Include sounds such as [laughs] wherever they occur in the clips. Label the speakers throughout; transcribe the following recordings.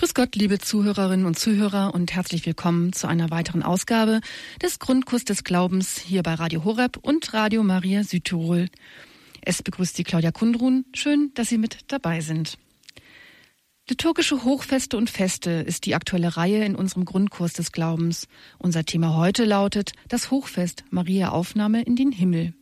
Speaker 1: Grüß Gott, liebe Zuhörerinnen und Zuhörer und herzlich willkommen zu einer weiteren Ausgabe des Grundkurs des Glaubens hier bei Radio Horeb und Radio Maria Südtirol. Es begrüßt Sie Claudia Kundrun. Schön, dass Sie mit dabei sind. Liturgische Hochfeste und Feste ist die aktuelle Reihe in unserem Grundkurs des Glaubens. Unser Thema heute lautet das Hochfest Maria Aufnahme in den Himmel.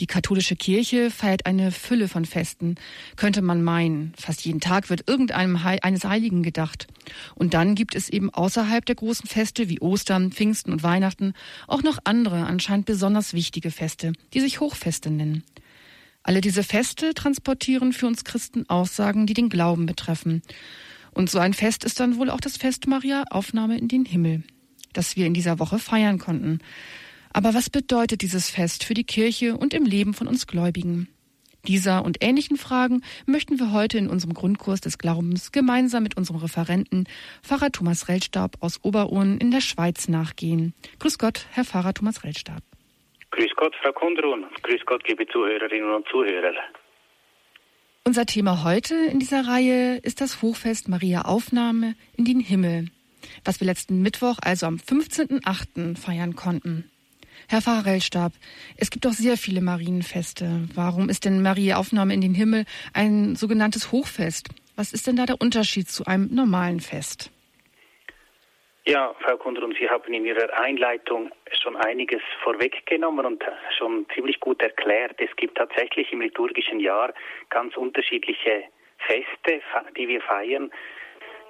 Speaker 1: Die katholische Kirche feiert eine Fülle von Festen, könnte man meinen. Fast jeden Tag wird irgendeinem He eines Heiligen gedacht. Und dann gibt es eben außerhalb der großen Feste wie Ostern, Pfingsten und Weihnachten auch noch andere, anscheinend besonders wichtige Feste, die sich Hochfeste nennen. Alle diese Feste transportieren für uns Christen Aussagen, die den Glauben betreffen. Und so ein Fest ist dann wohl auch das Fest Maria Aufnahme in den Himmel, das wir in dieser Woche feiern konnten. Aber was bedeutet dieses Fest für die Kirche und im Leben von uns Gläubigen? Dieser und ähnlichen Fragen möchten wir heute in unserem Grundkurs des Glaubens gemeinsam mit unserem Referenten Pfarrer Thomas Rellstab aus Oberuhren in der Schweiz nachgehen. Grüß Gott, Herr Pfarrer Thomas Rellstab.
Speaker 2: Grüß Gott, Frau Kundrun. Grüß Gott, liebe Zuhörerinnen und Zuhörer.
Speaker 1: Unser Thema heute in dieser Reihe ist das Hochfest Maria Aufnahme in den Himmel, was wir letzten Mittwoch, also am 15.8. feiern konnten. Herr Pfarrer Rellstab, es gibt doch sehr viele Marienfeste. Warum ist denn Marie Aufnahme in den Himmel ein sogenanntes Hochfest? Was ist denn da der Unterschied zu einem normalen Fest?
Speaker 2: Ja, Frau Kundrum, Sie haben in Ihrer Einleitung schon einiges vorweggenommen und schon ziemlich gut erklärt. Es gibt tatsächlich im liturgischen Jahr ganz unterschiedliche Feste, die wir feiern.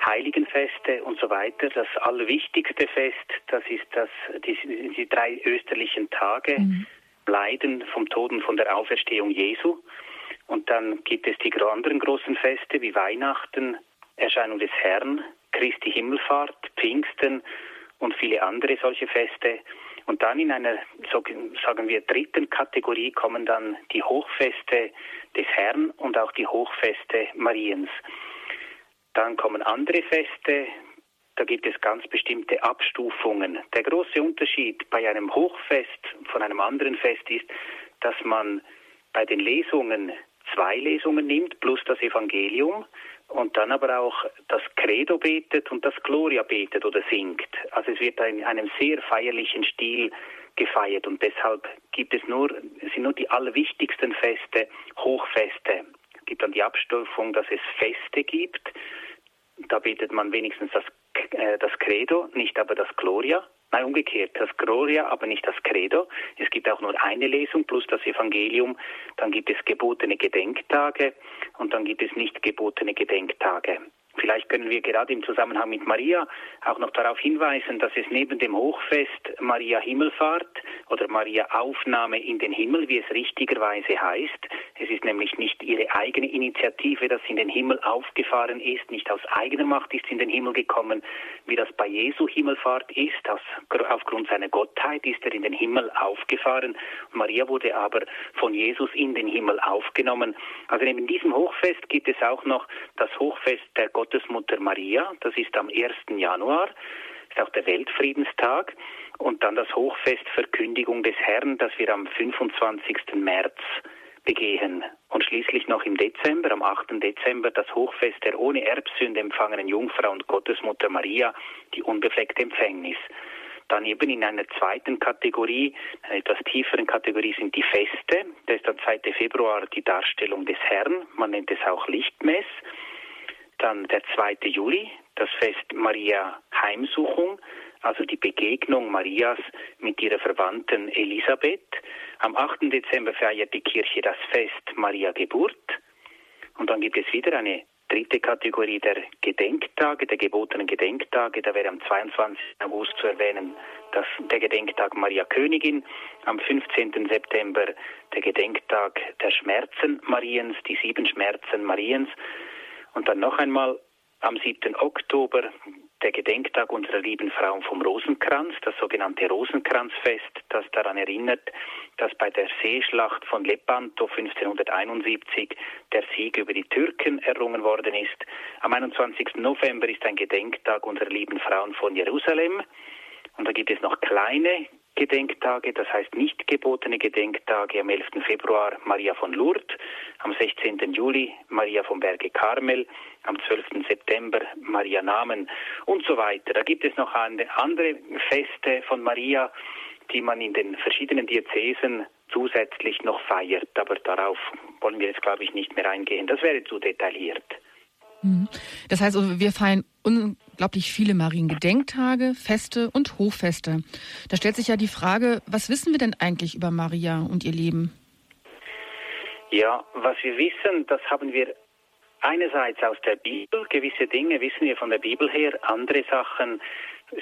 Speaker 2: Heiligenfeste und so weiter. Das allerwichtigste Fest, das ist das, die, die drei österlichen Tage, mhm. Leiden vom Tod und von der Auferstehung Jesu. Und dann gibt es die anderen großen Feste wie Weihnachten, Erscheinung des Herrn, Christi Himmelfahrt, Pfingsten und viele andere solche Feste. Und dann in einer, sagen wir, dritten Kategorie kommen dann die Hochfeste des Herrn und auch die Hochfeste Mariens. Dann kommen andere Feste, da gibt es ganz bestimmte Abstufungen. Der große Unterschied bei einem Hochfest von einem anderen Fest ist, dass man bei den Lesungen zwei Lesungen nimmt plus das Evangelium und dann aber auch das Credo betet und das Gloria betet oder singt. Also es wird in einem sehr feierlichen Stil gefeiert und deshalb gibt es nur, sind nur die allerwichtigsten Feste Hochfeste. Gibt dann die Abstufung, dass es Feste gibt da betet man wenigstens das, äh, das Credo, nicht aber das Gloria. Nein, umgekehrt, das Gloria, aber nicht das Credo. Es gibt auch nur eine Lesung plus das Evangelium. Dann gibt es gebotene Gedenktage und dann gibt es nicht gebotene Gedenktage. Vielleicht können wir gerade im Zusammenhang mit Maria auch noch darauf hinweisen, dass es neben dem Hochfest Maria Himmelfahrt oder Maria Aufnahme in den Himmel, wie es richtigerweise heißt, es ist nämlich nicht ihre eigene Initiative, dass sie in den Himmel aufgefahren ist, nicht aus eigener Macht ist sie in den Himmel gekommen, wie das bei Jesu Himmelfahrt ist, aus, aufgrund seiner Gottheit ist er in den Himmel aufgefahren. Maria wurde aber von Jesus in den Himmel aufgenommen. Also neben diesem Hochfest gibt es auch noch das Hochfest der Gott Gottesmutter Maria, das ist am 1. Januar, ist auch der Weltfriedenstag, und dann das Hochfest Verkündigung des Herrn, das wir am 25. März begehen. Und schließlich noch im Dezember, am 8. Dezember, das Hochfest der ohne Erbsünde empfangenen Jungfrau und Gottesmutter Maria, die unbefleckte Empfängnis. Dann eben in einer zweiten Kategorie, einer etwas tieferen Kategorie sind die Feste. Das ist der 2. Februar die Darstellung des Herrn. Man nennt es auch Lichtmess. Dann der 2. Juli, das Fest Maria Heimsuchung, also die Begegnung Marias mit ihrer Verwandten Elisabeth. Am 8. Dezember feiert die Kirche das Fest Maria Geburt. Und dann gibt es wieder eine dritte Kategorie der Gedenktage, der gebotenen Gedenktage. Da wäre am 22. August zu erwähnen das, der Gedenktag Maria Königin, am 15. September der Gedenktag der Schmerzen Mariens, die sieben Schmerzen Mariens. Und dann noch einmal am 7. Oktober der Gedenktag unserer lieben Frau vom Rosenkranz, das sogenannte Rosenkranzfest, das daran erinnert, dass bei der Seeschlacht von Lepanto 1571 der Sieg über die Türken errungen worden ist. Am 21. November ist ein Gedenktag unserer lieben Frauen von Jerusalem. Und da gibt es noch kleine Gedenktage, das heißt nicht gebotene Gedenktage. Am 11. Februar Maria von Lourdes, am 16. Juli Maria vom Berge Karmel, am 12. September Maria Namen und so weiter. Da gibt es noch andere Feste von Maria, die man in den verschiedenen Diözesen zusätzlich noch feiert. Aber darauf wollen wir jetzt, glaube ich, nicht mehr eingehen. Das wäre zu detailliert.
Speaker 1: Mhm. Das heißt, also, wir feiern unglaublich viele Mariengedenktage, Feste und Hochfeste. Da stellt sich ja die Frage, was wissen wir denn eigentlich über Maria und ihr Leben?
Speaker 2: Ja, was wir wissen, das haben wir einerseits aus der Bibel. Gewisse Dinge wissen wir von der Bibel her. Andere Sachen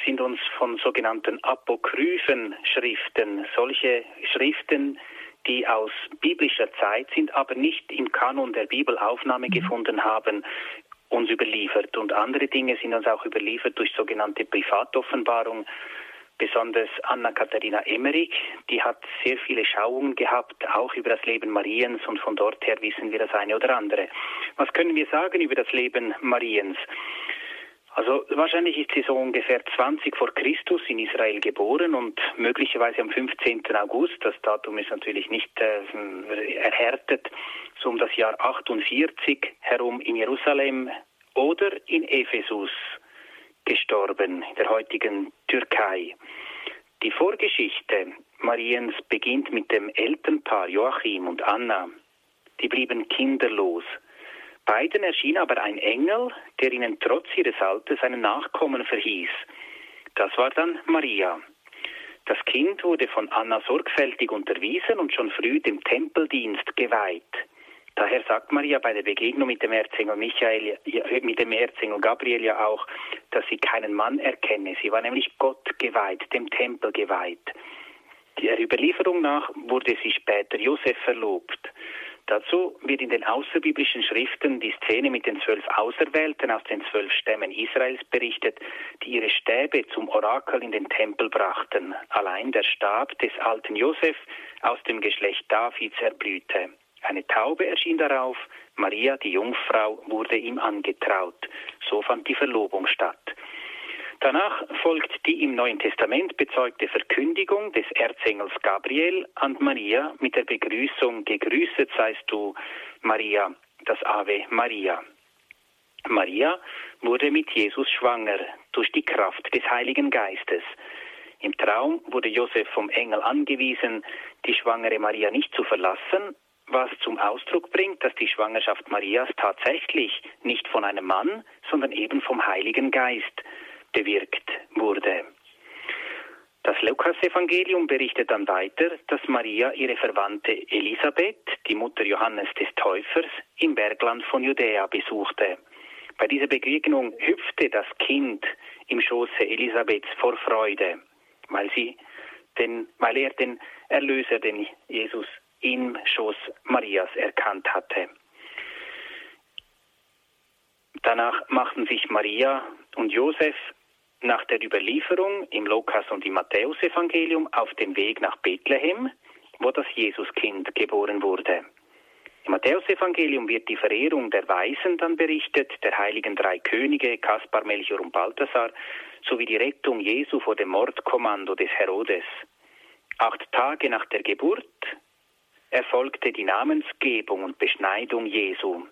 Speaker 2: sind uns von sogenannten apokryphen Schriften, solche Schriften, die aus biblischer Zeit sind, aber nicht im Kanon der Bibel Aufnahme mhm. gefunden haben, uns überliefert. Und andere Dinge sind uns auch überliefert durch sogenannte Privatoffenbarung. Besonders Anna-Katharina Emmerich, die hat sehr viele Schauungen gehabt, auch über das Leben Mariens und von dort her wissen wir das eine oder andere. Was können wir sagen über das Leben Mariens? Also wahrscheinlich ist sie so ungefähr 20 vor Christus in Israel geboren und möglicherweise am 15. August, das Datum ist natürlich nicht äh, erhärtet, so um das Jahr 48 herum in Jerusalem oder in Ephesus gestorben, in der heutigen Türkei. Die Vorgeschichte Mariens beginnt mit dem Elternpaar Joachim und Anna. Die blieben kinderlos. Beiden erschien aber ein Engel, der ihnen trotz ihres Alters einen Nachkommen verhieß. Das war dann Maria. Das Kind wurde von Anna sorgfältig unterwiesen und schon früh dem Tempeldienst geweiht. Daher sagt Maria bei der Begegnung mit dem Erzengel Michael, mit dem Erzengel Gabriel ja auch, dass sie keinen Mann erkenne. Sie war nämlich Gott geweiht, dem Tempel geweiht. Der Überlieferung nach wurde sie später Josef verlobt. Dazu wird in den außerbiblischen Schriften die Szene mit den zwölf Auserwählten aus den zwölf Stämmen Israels berichtet, die ihre Stäbe zum Orakel in den Tempel brachten. Allein der Stab des alten Josef aus dem Geschlecht Davids erblühte. Eine Taube erschien darauf, Maria, die Jungfrau, wurde ihm angetraut. So fand die Verlobung statt. Danach folgt die im Neuen Testament bezeugte Verkündigung des Erzengels Gabriel an Maria mit der Begrüßung Gegrüßet seist du, Maria, das Ave Maria. Maria wurde mit Jesus schwanger durch die Kraft des Heiligen Geistes. Im Traum wurde Josef vom Engel angewiesen, die schwangere Maria nicht zu verlassen, was zum Ausdruck bringt, dass die Schwangerschaft Marias tatsächlich nicht von einem Mann, sondern eben vom Heiligen Geist bewirkt wurde. Das Lukas-Evangelium berichtet dann weiter, dass Maria ihre Verwandte Elisabeth, die Mutter Johannes des Täufers, im Bergland von Judäa besuchte. Bei dieser Begegnung hüpfte das Kind im Schoße Elisabeths vor Freude, weil, sie den, weil er den Erlöser, den Jesus im Schoß Marias erkannt hatte. Danach machten sich Maria und Josef nach der Überlieferung im Lukas- und im Matthäusevangelium auf dem Weg nach Bethlehem, wo das Jesuskind geboren wurde. Im Matthäusevangelium wird die Verehrung der Weisen dann berichtet, der heiligen drei Könige, Kaspar, Melchior und Balthasar, sowie die Rettung Jesu vor dem Mordkommando des Herodes. Acht Tage nach der Geburt erfolgte die Namensgebung und Beschneidung Jesu.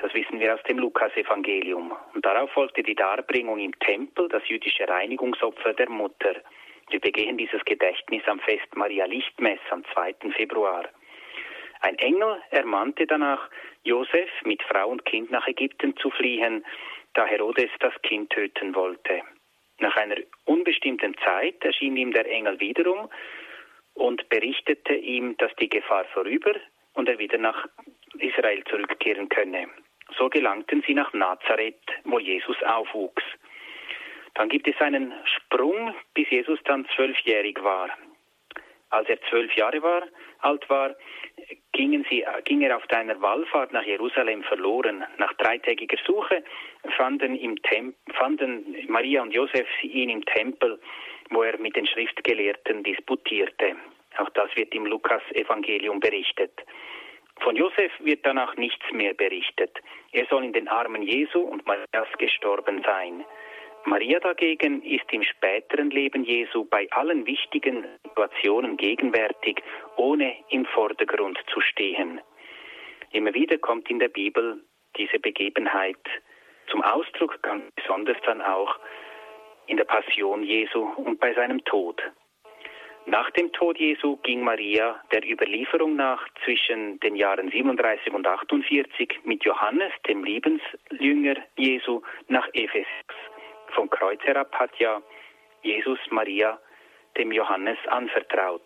Speaker 2: Das wissen wir aus dem Lukasevangelium. Und darauf folgte die Darbringung im Tempel, das jüdische Reinigungsopfer der Mutter. Wir begehen dieses Gedächtnis am Fest Maria Lichtmess am 2. Februar. Ein Engel ermahnte danach, Josef mit Frau und Kind nach Ägypten zu fliehen, da Herodes das Kind töten wollte. Nach einer unbestimmten Zeit erschien ihm der Engel wiederum und berichtete ihm, dass die Gefahr vorüber und er wieder nach Israel zurückkehren könne. So gelangten sie nach Nazareth, wo Jesus aufwuchs. Dann gibt es einen Sprung, bis Jesus dann zwölfjährig war. Als er zwölf Jahre war, alt war, gingen sie, ging er auf einer Wallfahrt nach Jerusalem verloren. Nach dreitägiger Suche fanden, im fanden Maria und Josef ihn im Tempel, wo er mit den Schriftgelehrten disputierte. Auch das wird im Lukas-Evangelium berichtet. Von Josef wird danach nichts mehr berichtet. Er soll in den Armen Jesu und Marias gestorben sein. Maria dagegen ist im späteren Leben Jesu bei allen wichtigen Situationen gegenwärtig, ohne im Vordergrund zu stehen. Immer wieder kommt in der Bibel diese Begebenheit zum Ausdruck, ganz besonders dann auch in der Passion Jesu und bei seinem Tod. Nach dem Tod Jesu ging Maria der Überlieferung nach zwischen den Jahren 37 und 48 mit Johannes, dem Liebensjünger Jesu, nach Ephesus. Vom Kreuz herab hat ja Jesus Maria dem Johannes anvertraut.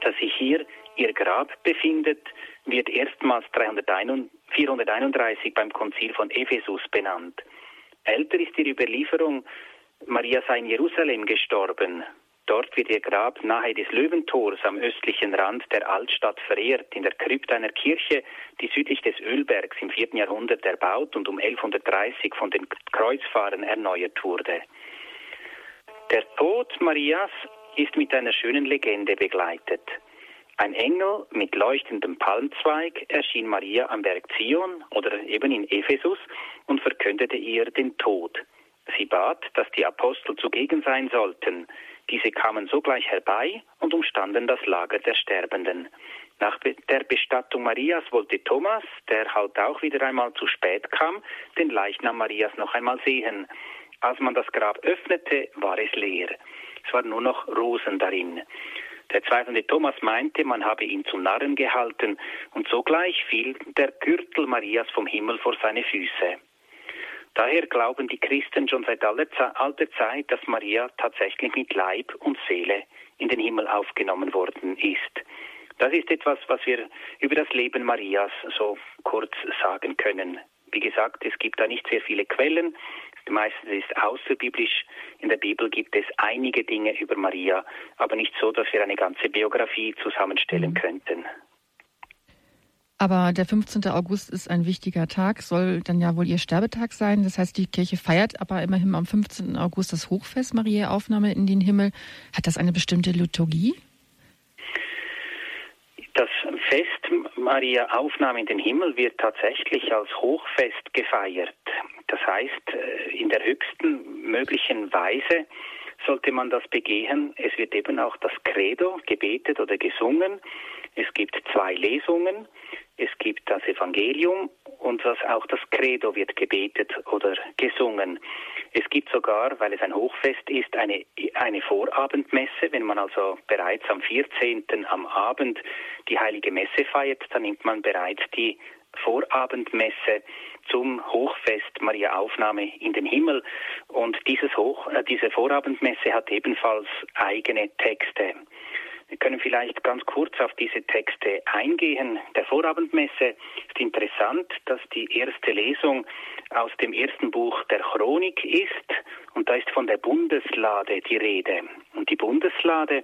Speaker 2: Dass sich hier ihr Grab befindet, wird erstmals 431 beim Konzil von Ephesus benannt. Älter ist die Überlieferung, Maria sei in Jerusalem gestorben. Dort wird ihr Grab nahe des Löwentors am östlichen Rand der Altstadt verehrt, in der Krypta einer Kirche, die südlich des Ölbergs im 4. Jahrhundert erbaut und um 1130 von den Kreuzfahrern erneuert wurde. Der Tod Marias ist mit einer schönen Legende begleitet. Ein Engel mit leuchtendem Palmzweig erschien Maria am Berg Zion oder eben in Ephesus und verkündete ihr den Tod. Sie bat, dass die Apostel zugegen sein sollten. Diese kamen sogleich herbei und umstanden das Lager der Sterbenden. Nach der Bestattung Marias wollte Thomas, der halt auch wieder einmal zu spät kam, den Leichnam Marias noch einmal sehen. Als man das Grab öffnete, war es leer. Es waren nur noch Rosen darin. Der zweifelnde Thomas meinte, man habe ihn zum Narren gehalten, und sogleich fiel der Gürtel Marias vom Himmel vor seine Füße. Daher glauben die Christen schon seit alter Zeit, dass Maria tatsächlich mit Leib und Seele in den Himmel aufgenommen worden ist. Das ist etwas, was wir über das Leben Marias so kurz sagen können. Wie gesagt, es gibt da nicht sehr viele Quellen. Meistens ist außerbiblisch. In der Bibel gibt es einige Dinge über Maria, aber nicht so, dass wir eine ganze Biografie zusammenstellen mhm. könnten.
Speaker 1: Aber der 15. August ist ein wichtiger Tag, soll dann ja wohl ihr Sterbetag sein. Das heißt, die Kirche feiert aber immerhin am 15. August das Hochfest Mariä Aufnahme in den Himmel. Hat das eine bestimmte Liturgie?
Speaker 2: Das Fest Maria Aufnahme in den Himmel wird tatsächlich als Hochfest gefeiert. Das heißt, äh, in der höchsten möglichen Weise sollte man das begehen. Es wird eben auch das Credo gebetet oder gesungen. Es gibt zwei Lesungen. Es gibt das Evangelium und das, auch das Credo wird gebetet oder gesungen. Es gibt sogar, weil es ein Hochfest ist, eine, eine Vorabendmesse. Wenn man also bereits am 14. am Abend die heilige Messe feiert, dann nimmt man bereits die Vorabendmesse zum Hochfest Maria Aufnahme in den Himmel. Und dieses Hoch, äh, diese Vorabendmesse hat ebenfalls eigene Texte. Wir können vielleicht ganz kurz auf diese Texte eingehen. Der Vorabendmesse ist interessant, dass die erste Lesung aus dem ersten Buch der Chronik ist und da ist von der Bundeslade die Rede. Und die Bundeslade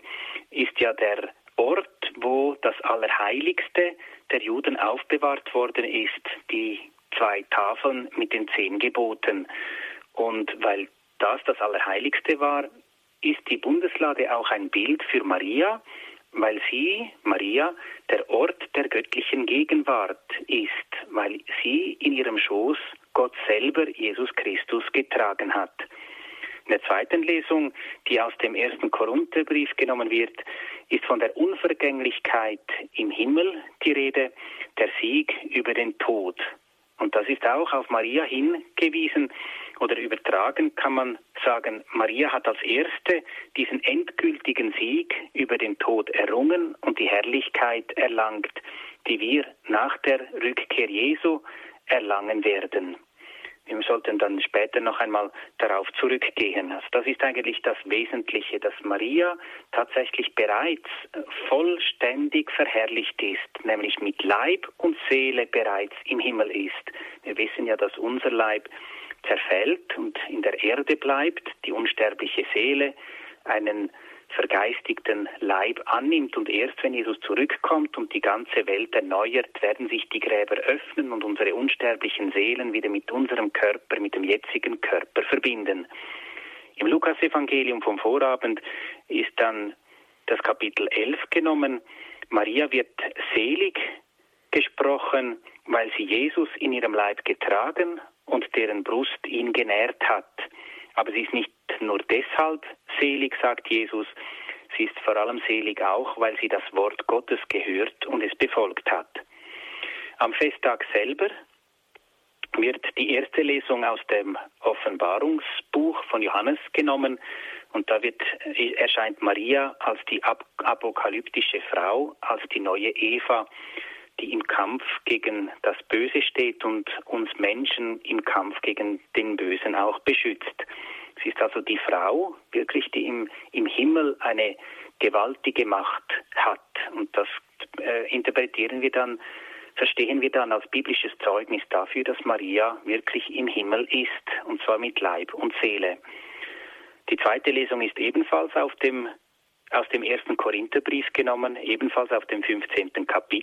Speaker 2: ist ja der Ort, wo das Allerheiligste der Juden aufbewahrt worden ist, die zwei Tafeln mit den zehn Geboten. Und weil das das Allerheiligste war, ist die Bundeslade auch ein Bild für Maria, weil sie, Maria, der Ort der göttlichen Gegenwart ist, weil sie in ihrem Schoß Gott selber, Jesus Christus, getragen hat. In der zweiten Lesung, die aus dem ersten Korintherbrief genommen wird, ist von der Unvergänglichkeit im Himmel die Rede, der Sieg über den Tod. Und das ist auch auf Maria hingewiesen oder übertragen kann man sagen, Maria hat als Erste diesen endgültigen Sieg über den Tod errungen und die Herrlichkeit erlangt, die wir nach der Rückkehr Jesu erlangen werden. Wir sollten dann später noch einmal darauf zurückgehen. Also das ist eigentlich das Wesentliche, dass Maria tatsächlich bereits vollständig verherrlicht ist, nämlich mit Leib und Seele bereits im Himmel ist. Wir wissen ja, dass unser Leib zerfällt und in der Erde bleibt, die unsterbliche Seele einen vergeistigten Leib annimmt und erst wenn Jesus zurückkommt und die ganze Welt erneuert, werden sich die Gräber öffnen und unsere unsterblichen Seelen wieder mit unserem Körper, mit dem jetzigen Körper verbinden. Im Lukasevangelium vom Vorabend ist dann das Kapitel 11 genommen. Maria wird selig gesprochen, weil sie Jesus in ihrem Leib getragen und deren Brust ihn genährt hat. Aber sie ist nicht nur deshalb selig, sagt Jesus, sie ist vor allem selig auch, weil sie das Wort Gottes gehört und es befolgt hat. Am Festtag selber wird die erste Lesung aus dem Offenbarungsbuch von Johannes genommen und da wird, erscheint Maria als die apokalyptische Frau, als die neue Eva, die im Kampf gegen das Böse steht und uns Menschen im Kampf gegen den Bösen auch beschützt. Sie ist also die Frau, wirklich, die im, im Himmel eine gewaltige Macht hat. Und das äh, interpretieren wir dann, verstehen wir dann als biblisches Zeugnis dafür, dass Maria wirklich im Himmel ist, und zwar mit Leib und Seele. Die zweite Lesung ist ebenfalls auf dem aus dem ersten Korintherbrief genommen, ebenfalls auf dem 15. Kapitel.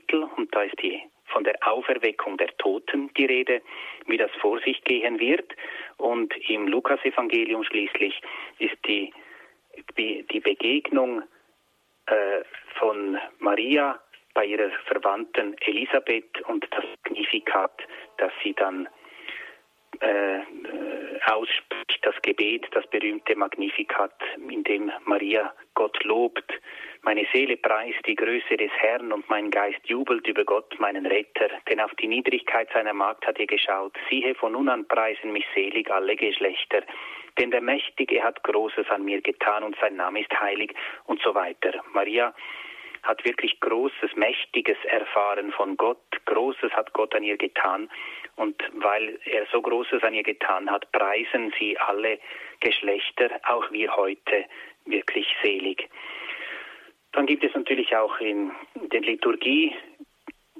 Speaker 2: Da ist die von der Auferweckung der Toten die Rede, wie das vor sich gehen wird. Und im Lukasevangelium schließlich ist die, die Begegnung äh, von Maria bei ihrer Verwandten Elisabeth und das Signifikat, dass sie dann äh, ausspricht, das Gebet, das berühmte Magnificat, in dem Maria Gott lobt. Meine Seele preist die Größe des Herrn und mein Geist jubelt über Gott, meinen Retter, denn auf die Niedrigkeit seiner Magd hat er geschaut. Siehe, von nun an preisen mich selig alle Geschlechter, denn der Mächtige hat Großes an mir getan und sein Name ist heilig und so weiter. Maria hat wirklich Großes, Mächtiges erfahren von Gott. Großes hat Gott an ihr getan. Und weil er so Großes an ihr getan hat, preisen sie alle Geschlechter, auch wir heute, wirklich selig. Dann gibt es natürlich auch in der Liturgie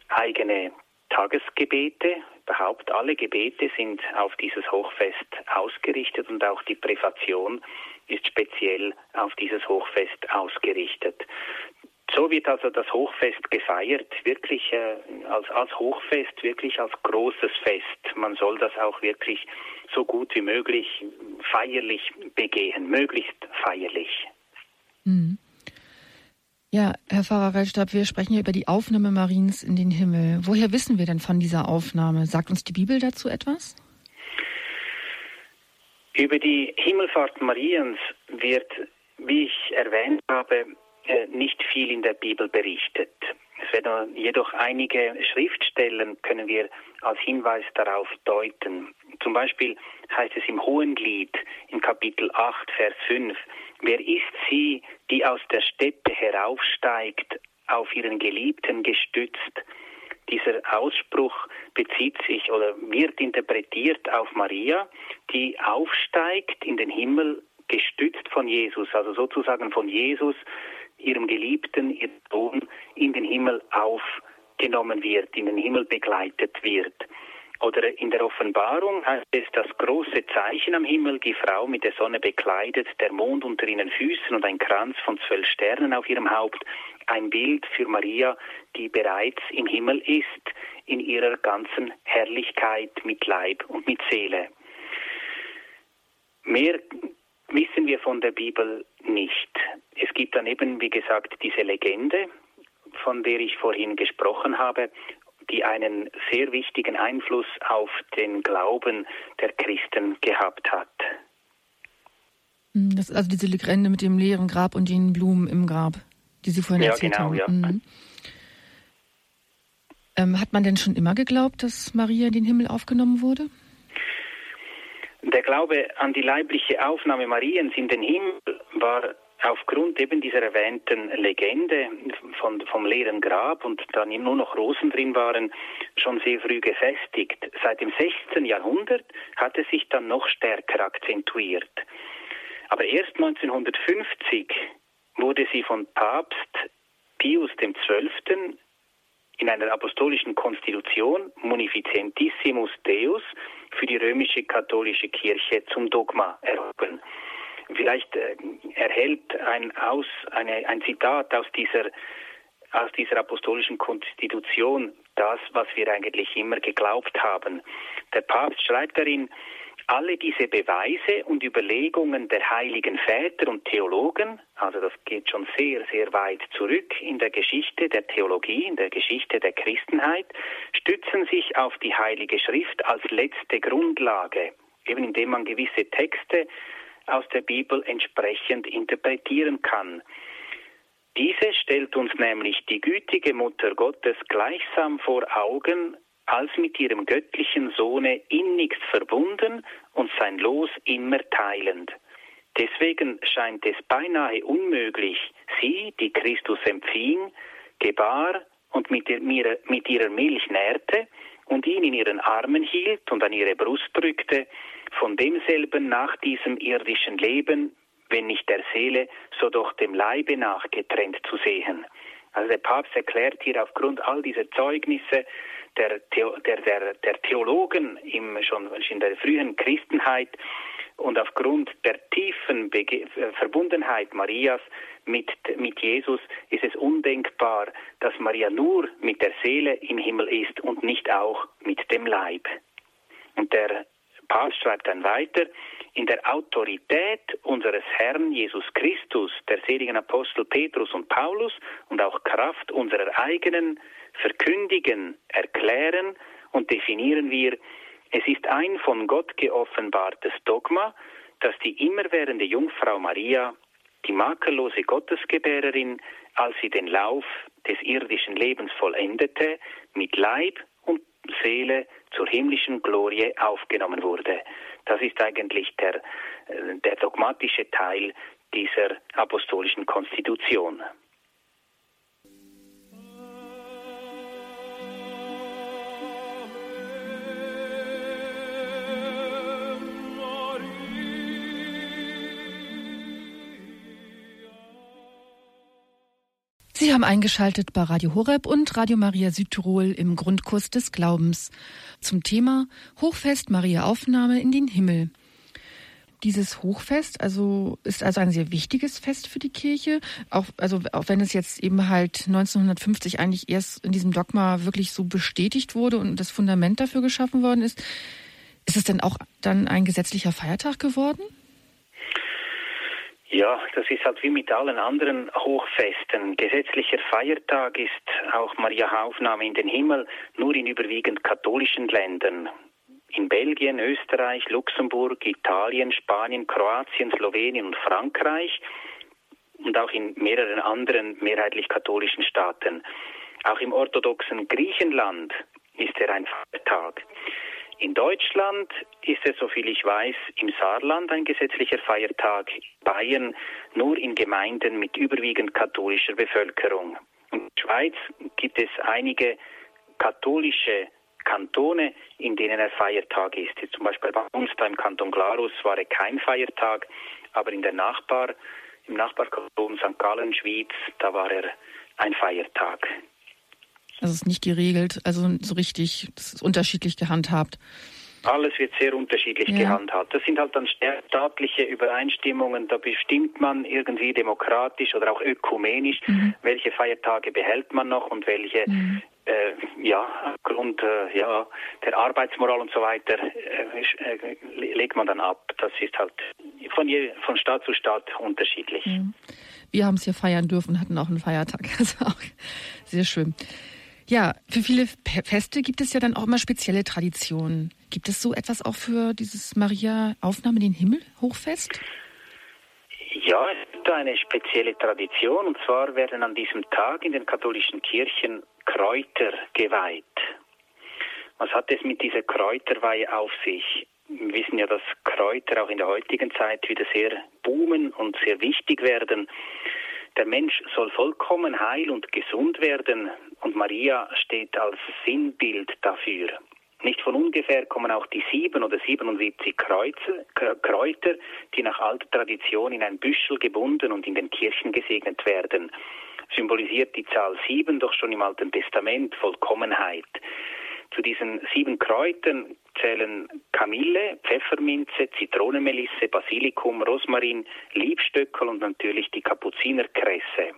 Speaker 2: eigene Tagesgebete. Überhaupt alle Gebete sind auf dieses Hochfest ausgerichtet und auch die Präfation ist speziell auf dieses Hochfest ausgerichtet. So wird also das Hochfest gefeiert, wirklich äh, als, als Hochfest, wirklich als großes Fest. Man soll das auch wirklich so gut wie möglich feierlich begehen, möglichst feierlich.
Speaker 1: Mhm. Ja, Herr Pfarrer Reitstab, wir sprechen hier über die Aufnahme Mariens in den Himmel. Woher wissen wir denn von dieser Aufnahme? Sagt uns die Bibel dazu etwas?
Speaker 2: Über die Himmelfahrt Mariens wird, wie ich erwähnt habe, nicht viel in der Bibel berichtet. Es werden jedoch einige Schriftstellen können wir als Hinweis darauf deuten. Zum Beispiel heißt es im Hohenglied in Kapitel 8, Vers 5, Wer ist sie, die aus der Steppe heraufsteigt, auf ihren Geliebten gestützt? Dieser Ausspruch bezieht sich oder wird interpretiert auf Maria, die aufsteigt in den Himmel gestützt von Jesus, also sozusagen von Jesus ihrem Geliebten, ihrem Sohn in den Himmel aufgenommen wird, in den Himmel begleitet wird. Oder in der Offenbarung heißt es das große Zeichen am Himmel, die Frau mit der Sonne bekleidet, der Mond unter ihren Füßen und ein Kranz von zwölf Sternen auf ihrem Haupt. Ein Bild für Maria, die bereits im Himmel ist, in ihrer ganzen Herrlichkeit mit Leib und mit Seele. Mehr wissen wir von der Bibel nicht. Es gibt dann eben, wie gesagt, diese Legende, von der ich vorhin gesprochen habe, die einen sehr wichtigen Einfluss auf den Glauben der Christen gehabt hat.
Speaker 1: Hm, das ist also diese Legende mit dem leeren Grab und den Blumen im Grab, die Sie vorhin
Speaker 2: ja,
Speaker 1: erzählt
Speaker 2: genau,
Speaker 1: haben.
Speaker 2: Ja.
Speaker 1: Mhm. Ähm, hat man denn schon immer geglaubt, dass Maria in den Himmel aufgenommen wurde?
Speaker 2: Der Glaube an die leibliche Aufnahme Mariens in den Himmel war aufgrund eben dieser erwähnten Legende von, vom leeren Grab und da nur noch Rosen drin waren, schon sehr früh gefestigt. Seit dem 16. Jahrhundert hat es sich dann noch stärker akzentuiert. Aber erst 1950 wurde sie von Papst Pius XII in einer apostolischen Konstitution Munificentissimus Deus für die römische katholische Kirche zum Dogma erhoben. Vielleicht äh, erhält ein, aus, eine, ein Zitat aus dieser, aus dieser apostolischen Konstitution das, was wir eigentlich immer geglaubt haben. Der Papst schreibt darin, alle diese Beweise und Überlegungen der heiligen Väter und Theologen, also das geht schon sehr, sehr weit zurück in der Geschichte der Theologie, in der Geschichte der Christenheit, stützen sich auf die Heilige Schrift als letzte Grundlage, eben indem man gewisse Texte aus der Bibel entsprechend interpretieren kann. Diese stellt uns nämlich die gütige Mutter Gottes gleichsam vor Augen als mit ihrem göttlichen Sohne innigst verbunden und sein Los immer teilend. Deswegen scheint es beinahe unmöglich, sie, die Christus empfing, gebar und mit, ihr, mit ihrer Milch nährte und ihn in ihren Armen hielt und an ihre Brust drückte, von demselben nach diesem irdischen Leben, wenn nicht der Seele, so doch dem Leibe nach getrennt zu sehen. Also der Papst erklärt hier aufgrund all dieser Zeugnisse der, der, der, der Theologen im, schon in der frühen Christenheit und aufgrund der tiefen Bege Verbundenheit Marias mit, mit Jesus ist es undenkbar, dass Maria nur mit der Seele im Himmel ist und nicht auch mit dem Leib. Und der Papst schreibt dann weiter, in der Autorität unseres Herrn Jesus Christus, der seligen Apostel Petrus und Paulus und auch Kraft unserer eigenen Verkündigen, erklären und definieren wir, es ist ein von Gott geoffenbartes Dogma, dass die immerwährende Jungfrau Maria, die makellose Gottesgebärerin, als sie den Lauf des irdischen Lebens vollendete, mit Leib und Seele zur himmlischen Glorie aufgenommen wurde. Das ist eigentlich der, äh, der dogmatische Teil dieser apostolischen Konstitution.
Speaker 1: Sie haben eingeschaltet bei Radio Horeb und Radio Maria Südtirol im Grundkurs des Glaubens zum Thema Hochfest Maria Aufnahme in den Himmel. Dieses Hochfest also ist also ein sehr wichtiges Fest für die Kirche, auch also auch wenn es jetzt eben halt 1950 eigentlich erst in diesem Dogma wirklich so bestätigt wurde und das Fundament dafür geschaffen worden ist. Ist es denn auch dann ein gesetzlicher Feiertag geworden?
Speaker 2: Ja, das ist halt wie mit allen anderen Hochfesten. Gesetzlicher Feiertag ist auch Maria Aufnahme in den Himmel nur in überwiegend katholischen Ländern. In Belgien, Österreich, Luxemburg, Italien, Spanien, Kroatien, Slowenien und Frankreich und auch in mehreren anderen mehrheitlich katholischen Staaten. Auch im orthodoxen Griechenland ist er ein Feiertag. In Deutschland ist es, soviel ich weiß, im Saarland ein gesetzlicher Feiertag, Bayern nur in Gemeinden mit überwiegend katholischer Bevölkerung. In der Schweiz gibt es einige katholische Kantone, in denen er Feiertag ist. Zum Beispiel bei uns da im Kanton Glarus war er kein Feiertag, aber in der Nachbar, im Nachbarkanton St. Gallen, Schwyz, da war er ein Feiertag.
Speaker 1: Das ist nicht geregelt, also so richtig, das ist unterschiedlich gehandhabt.
Speaker 2: Alles wird sehr unterschiedlich ja. gehandhabt. Das sind halt dann staatliche Übereinstimmungen. Da bestimmt man irgendwie demokratisch oder auch ökumenisch, mhm. welche Feiertage behält man noch und welche mhm. äh, ja aufgrund äh, ja der Arbeitsmoral und so weiter äh, äh legt man dann ab. Das ist halt von, je, von Staat zu Staat unterschiedlich. Mhm.
Speaker 1: Wir haben es hier feiern dürfen, hatten auch einen Feiertag. [laughs] Also auch sehr schön. Ja, für viele Feste gibt es ja dann auch immer spezielle Traditionen. Gibt es so etwas auch für dieses Maria-Aufnahme in den Himmel Hochfest?
Speaker 2: Ja, es gibt eine spezielle Tradition und zwar werden an diesem Tag in den katholischen Kirchen Kräuter geweiht. Was hat es mit dieser Kräuterweihe auf sich? Wir wissen ja, dass Kräuter auch in der heutigen Zeit wieder sehr boomen und sehr wichtig werden. Der Mensch soll vollkommen heil und gesund werden und Maria steht als Sinnbild dafür. Nicht von ungefähr kommen auch die sieben oder 77 Kreuze, Kräuter, die nach alter Tradition in ein Büschel gebunden und in den Kirchen gesegnet werden. Symbolisiert die Zahl sieben doch schon im Alten Testament Vollkommenheit. Zu diesen sieben Kräutern zählen Kamille, Pfefferminze, Zitronenmelisse, Basilikum, Rosmarin, Liebstöckel und natürlich die Kapuzinerkresse.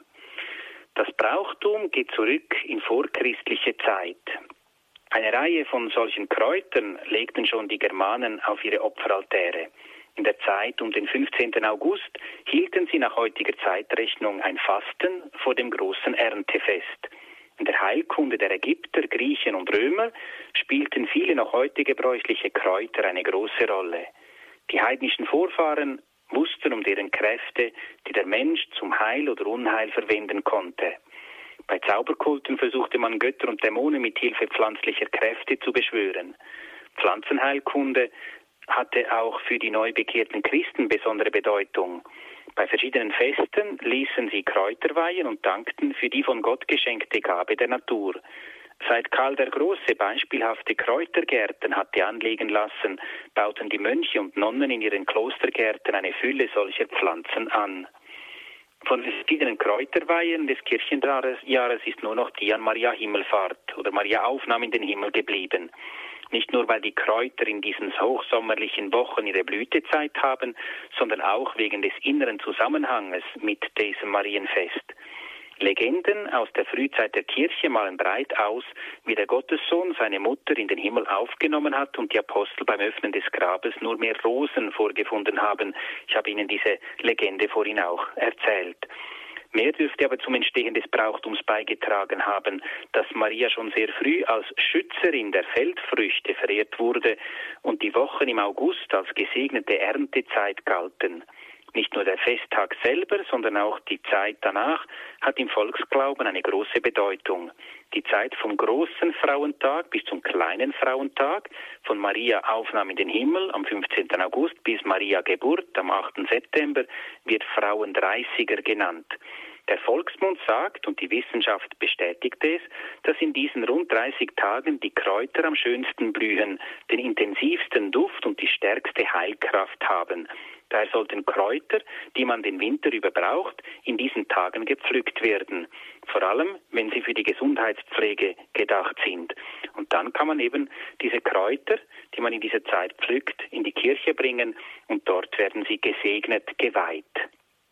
Speaker 2: Das Brauchtum geht zurück in vorchristliche Zeit. Eine Reihe von solchen Kräutern legten schon die Germanen auf ihre Opferaltäre. In der Zeit um den 15. August hielten sie nach heutiger Zeitrechnung ein Fasten vor dem großen Erntefest. In der Heilkunde der Ägypter, Griechen und Römer spielten viele noch heute gebräuchliche Kräuter eine große Rolle. Die heidnischen Vorfahren wussten um deren Kräfte, die der Mensch zum Heil oder Unheil verwenden konnte. Bei Zauberkulten versuchte man Götter und Dämonen mit Hilfe pflanzlicher Kräfte zu beschwören. Pflanzenheilkunde hatte auch für die neu bekehrten Christen besondere Bedeutung. Bei verschiedenen Festen ließen sie Kräuter weihen und dankten für die von Gott geschenkte Gabe der Natur. Seit Karl der Große beispielhafte Kräutergärten hatte anlegen lassen, bauten die Mönche und Nonnen in ihren Klostergärten eine Fülle solcher Pflanzen an. Von den verschiedenen Kräuterweihen des Kirchenjahres ist nur noch die an Maria Himmelfahrt oder Maria Aufnahme in den Himmel geblieben. Nicht nur, weil die Kräuter in diesen hochsommerlichen Wochen ihre Blütezeit haben, sondern auch wegen des inneren Zusammenhanges mit diesem Marienfest. Legenden aus der Frühzeit der Kirche malen breit aus, wie der Gottessohn seine Mutter in den Himmel aufgenommen hat und die Apostel beim Öffnen des Grabes nur mehr Rosen vorgefunden haben. Ich habe Ihnen diese Legende vorhin auch erzählt. Mehr dürfte aber zum Entstehen des Brauchtums beigetragen haben, dass Maria schon sehr früh als Schützerin der Feldfrüchte verehrt wurde und die Wochen im August als gesegnete Erntezeit galten. Nicht nur der Festtag selber, sondern auch die Zeit danach hat im Volksglauben eine große Bedeutung. Die Zeit vom großen Frauentag bis zum kleinen Frauentag, von Maria Aufnahme in den Himmel am 15. August bis Maria Geburt am 8. September, wird Frauendreißiger genannt. Der Volksmund sagt, und die Wissenschaft bestätigt es, dass in diesen rund 30 Tagen die Kräuter am schönsten blühen, den intensivsten Duft und die stärkste Heilkraft haben. Daher sollten Kräuter, die man den Winter über braucht, in diesen Tagen gepflückt werden. Vor allem, wenn sie für die Gesundheitspflege gedacht sind. Und dann kann man eben diese Kräuter, die man in dieser Zeit pflückt, in die Kirche bringen und dort werden sie gesegnet, geweiht.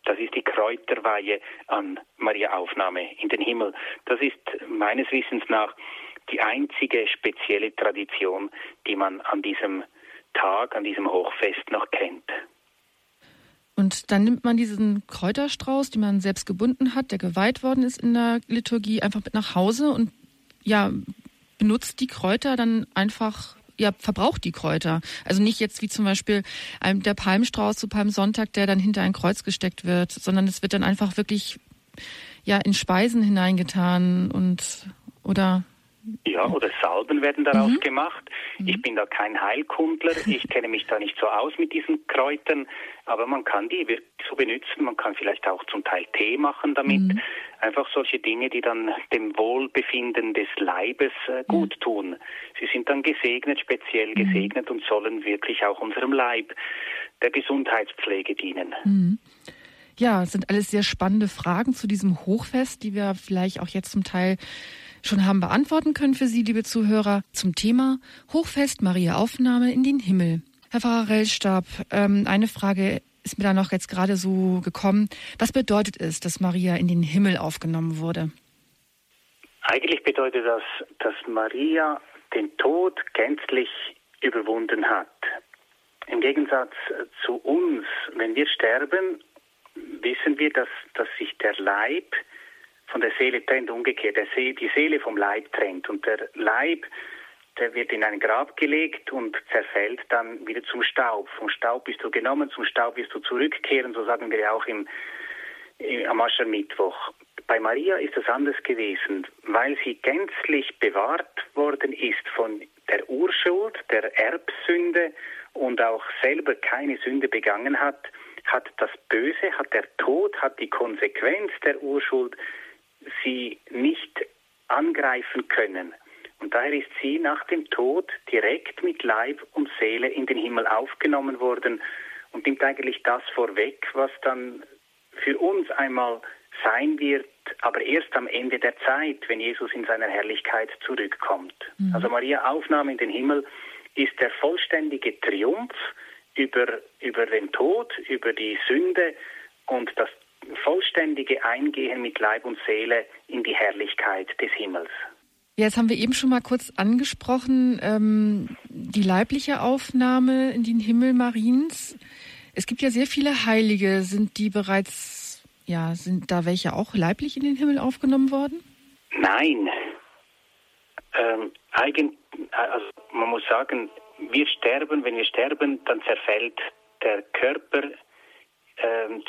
Speaker 2: Das ist die Kräuterweihe an Maria Aufnahme in den Himmel. Das ist meines Wissens nach die einzige spezielle Tradition, die man an diesem Tag, an diesem Hochfest noch kennt.
Speaker 1: Und dann nimmt man diesen Kräuterstrauß, den man selbst gebunden hat, der geweiht worden ist in der Liturgie, einfach mit nach Hause und ja, benutzt die Kräuter dann einfach, ja, verbraucht die Kräuter. Also nicht jetzt wie zum Beispiel der Palmstrauß zu Palmsonntag, der dann hinter ein Kreuz gesteckt wird, sondern es wird dann einfach wirklich ja in Speisen hineingetan und oder
Speaker 2: ja, oder Salben werden daraus mhm. gemacht. Ich mhm. bin da kein Heilkundler, ich kenne mich da nicht so aus mit diesen Kräutern, aber man kann die wirklich so benutzen. Man kann vielleicht auch zum Teil Tee machen damit. Mhm. Einfach solche Dinge, die dann dem Wohlbefinden des Leibes äh, mhm. gut tun. Sie sind dann gesegnet, speziell mhm. gesegnet und sollen wirklich auch unserem Leib der Gesundheitspflege dienen.
Speaker 1: Mhm. Ja, es sind alles sehr spannende Fragen zu diesem Hochfest, die wir vielleicht auch jetzt zum Teil schon haben beantworten können für Sie, liebe Zuhörer, zum Thema Hochfest Maria Aufnahme in den Himmel. Herr Pfarrer Rellstab, ähm, eine Frage ist mir da noch jetzt gerade so gekommen. Was bedeutet es, dass Maria in den Himmel aufgenommen wurde?
Speaker 2: Eigentlich bedeutet das, dass Maria den Tod gänzlich überwunden hat. Im Gegensatz zu uns, wenn wir sterben, wissen wir, dass, dass sich der Leib von der Seele trennt, umgekehrt, der See, die Seele vom Leib trennt. Und der Leib, der wird in ein Grab gelegt und zerfällt dann wieder zum Staub. Vom Staub bist du genommen, zum Staub wirst du zurückkehren, so sagen wir ja auch im, im, am Aschermittwoch. Bei Maria ist das anders gewesen, weil sie gänzlich bewahrt worden ist von der Urschuld, der Erbsünde und auch selber keine Sünde begangen hat, hat das Böse, hat der Tod, hat die Konsequenz der Urschuld sie nicht angreifen können. Und daher ist sie nach dem Tod direkt mit Leib und Seele in den Himmel aufgenommen worden und nimmt eigentlich das vorweg, was dann für uns einmal sein wird, aber erst am Ende der Zeit, wenn Jesus in seiner Herrlichkeit zurückkommt. Mhm. Also Maria Aufnahme in den Himmel ist der vollständige Triumph über, über den Tod, über die Sünde und das vollständige Eingehen mit Leib und Seele in die Herrlichkeit des Himmels.
Speaker 1: Ja, jetzt haben wir eben schon mal kurz angesprochen, ähm, die leibliche Aufnahme in den Himmel Mariens. Es gibt ja sehr viele Heilige. Sind die bereits, ja, sind da welche auch leiblich in den Himmel aufgenommen worden?
Speaker 2: Nein. Ähm, eigen, also man muss sagen, wir sterben, wenn wir sterben, dann zerfällt der Körper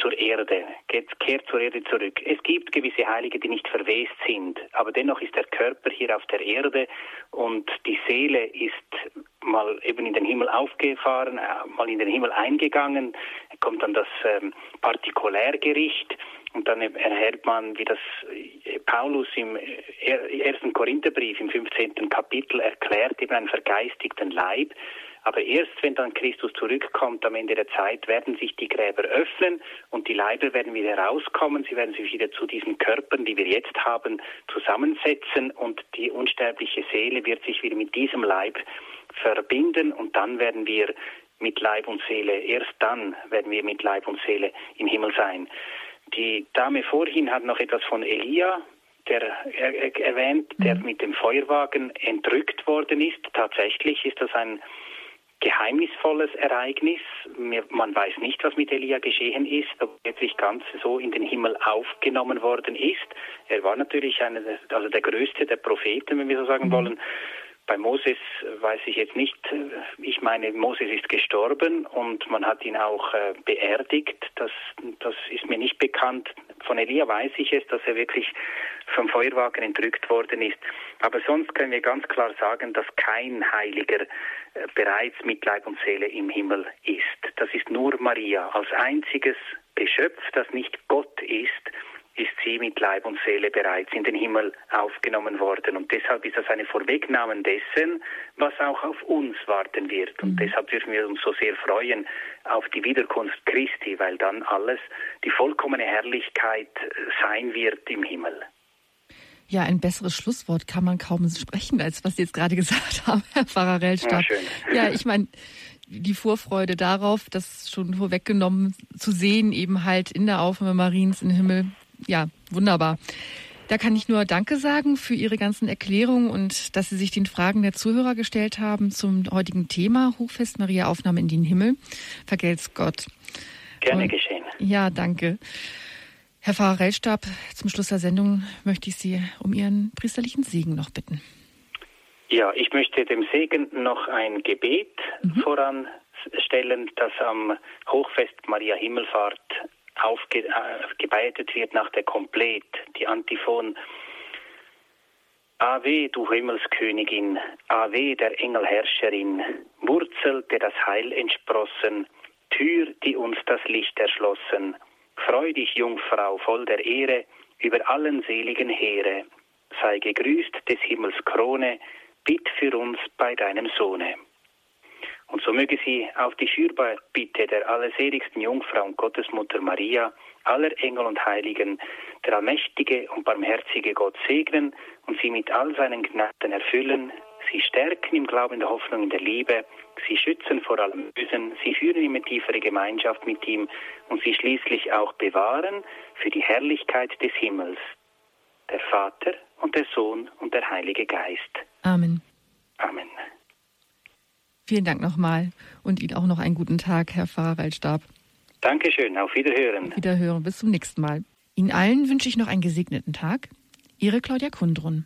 Speaker 2: zur Erde, kehrt zur Erde zurück. Es gibt gewisse Heilige, die nicht verwest sind, aber dennoch ist der Körper hier auf der Erde und die Seele ist mal eben in den Himmel aufgefahren, äh, mal in den Himmel eingegangen, kommt dann das ähm, Partikulärgericht und dann erhält man, wie das äh, Paulus im äh, ersten Korintherbrief im 15. Kapitel erklärt, eben einen vergeistigten Leib. Aber erst wenn dann Christus zurückkommt am Ende der Zeit, werden sich die Gräber öffnen und die Leiber werden wieder rauskommen. Sie werden sich wieder zu diesen Körpern, die wir jetzt haben, zusammensetzen und die unsterbliche Seele wird sich wieder mit diesem Leib verbinden und dann werden wir mit Leib und Seele, erst dann werden wir mit Leib und Seele im Himmel sein. Die Dame vorhin hat noch etwas von Elia der erwähnt, der mhm. mit dem Feuerwagen entrückt worden ist. Tatsächlich ist das ein geheimnisvolles Ereignis. Man weiß nicht, was mit Elia geschehen ist, ob er wirklich ganz so in den Himmel aufgenommen worden ist. Er war natürlich einer, also der größte der Propheten, wenn wir so sagen mhm. wollen. Bei Moses weiß ich jetzt nicht. Ich meine, Moses ist gestorben und man hat ihn auch äh, beerdigt. Das, das ist mir nicht bekannt. Von Elia weiß ich es, dass er wirklich vom Feuerwagen entrückt worden ist. Aber sonst können wir ganz klar sagen, dass kein Heiliger äh, bereits mit Leib und Seele im Himmel ist. Das ist nur Maria als einziges Geschöpf, das nicht Gott ist ist sie mit Leib und Seele bereits in den Himmel aufgenommen worden. Und deshalb ist das eine Vorwegnahme dessen, was auch auf uns warten wird. Und mhm. deshalb dürfen wir uns so sehr freuen auf die Wiederkunft Christi, weil dann alles, die vollkommene Herrlichkeit sein wird im Himmel.
Speaker 1: Ja, ein besseres Schlusswort kann man kaum sprechen, als was Sie jetzt gerade [laughs] gesagt haben, Herr Pfarrer Rellstab. Ja, ja, ich meine, die Vorfreude darauf, das schon vorweggenommen zu sehen, eben halt in der Aufnahme Mariens im Himmel, ja, wunderbar. Da kann ich nur Danke sagen für Ihre ganzen Erklärungen und dass Sie sich den Fragen der Zuhörer gestellt haben zum heutigen Thema Hochfest Maria Aufnahme in den Himmel. Vergelt's Gott.
Speaker 2: Gerne und, geschehen.
Speaker 1: Ja, danke. Herr Pfarrer Rellstab, zum Schluss der Sendung möchte ich Sie um Ihren priesterlichen Segen noch bitten.
Speaker 2: Ja, ich möchte dem Segen noch ein Gebet mhm. voranstellen, das am Hochfest Maria Himmelfahrt aufgebeitet äh, wird nach der Komplet, die Antiphon. Ave, du Himmelskönigin, Ave, der Engelherrscherin, Wurzel, der das Heil entsprossen, Tür, die uns das Licht erschlossen. Freu dich, Jungfrau, voll der Ehre, über allen seligen Heere. Sei gegrüßt des Himmels Krone, bitt für uns bei deinem Sohne. Und so möge sie auf die Fürbitte der allerseligsten Jungfrau und Gottesmutter Maria, aller Engel und Heiligen, der allmächtige und barmherzige Gott segnen und sie mit all seinen Gnaden erfüllen, sie stärken im Glauben, der Hoffnung, in der Liebe, sie schützen vor allem Bösen, sie führen in eine tiefere Gemeinschaft mit ihm und sie schließlich auch bewahren für die Herrlichkeit des Himmels, der Vater und der Sohn und der Heilige Geist.
Speaker 1: Amen.
Speaker 2: Amen.
Speaker 1: Vielen Dank nochmal und Ihnen auch noch einen guten Tag, Herr Pfarrer Waldstab.
Speaker 2: Dankeschön, auf Wiederhören.
Speaker 1: Auf Wiederhören, bis zum nächsten Mal. Ihnen allen wünsche ich noch einen gesegneten Tag. Ihre Claudia Kundrun.